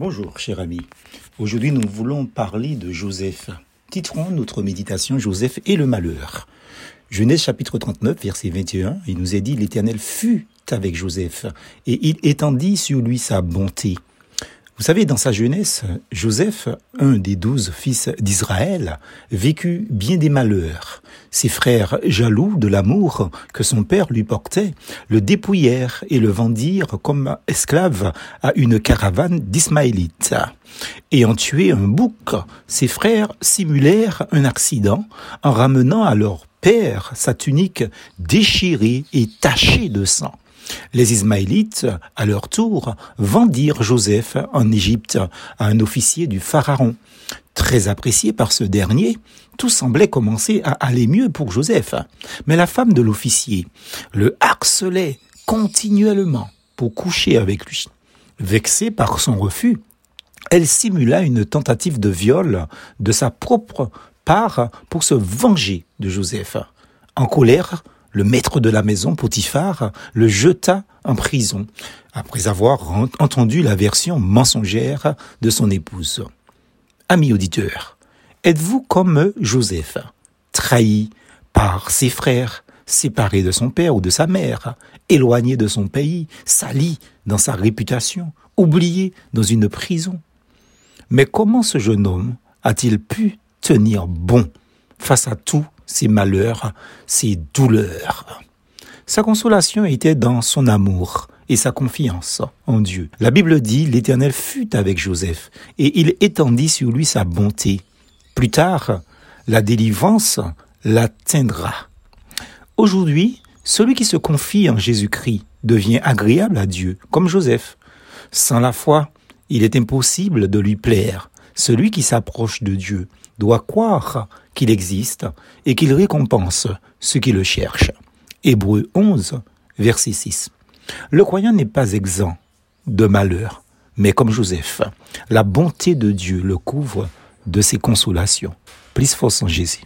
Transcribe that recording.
Bonjour, cher ami. Aujourd'hui, nous voulons parler de Joseph. Titrons notre méditation Joseph et le malheur. Genèse chapitre 39, verset 21, il nous est dit L'Éternel fut avec Joseph et il étendit sur lui sa bonté. Vous savez, dans sa jeunesse, Joseph, un des douze fils d'Israël, vécut bien des malheurs. Ses frères, jaloux de l'amour que son père lui portait, le dépouillèrent et le vendirent comme esclave à une caravane d'Ismaélites. Ayant tué un bouc, ses frères simulèrent un accident en ramenant à leur père sa tunique déchirée et tachée de sang. Les Ismaélites, à leur tour, vendirent Joseph en Égypte à un officier du Pharaon. Très apprécié par ce dernier, tout semblait commencer à aller mieux pour Joseph. Mais la femme de l'officier le harcelait continuellement pour coucher avec lui. Vexée par son refus, elle simula une tentative de viol de sa propre part pour se venger de Joseph. En colère, le maître de la maison, Potiphar, le jeta en prison, après avoir entendu la version mensongère de son épouse. Ami auditeur, êtes-vous comme Joseph, trahi par ses frères, séparé de son père ou de sa mère, éloigné de son pays, sali dans sa réputation, oublié dans une prison? Mais comment ce jeune homme a-t-il pu tenir bon face à tout ses malheurs, ses douleurs. Sa consolation était dans son amour et sa confiance en Dieu. La Bible dit, l'Éternel fut avec Joseph et il étendit sur lui sa bonté. Plus tard, la délivrance l'atteindra. Aujourd'hui, celui qui se confie en Jésus-Christ devient agréable à Dieu, comme Joseph. Sans la foi, il est impossible de lui plaire. Celui qui s'approche de Dieu doit croire qu'il existe et qu'il récompense ceux qui le cherchent. Hébreu 11, verset 6. Le croyant n'est pas exempt de malheur, mais comme Joseph, la bonté de Dieu le couvre de ses consolations. Plus force en Jésus.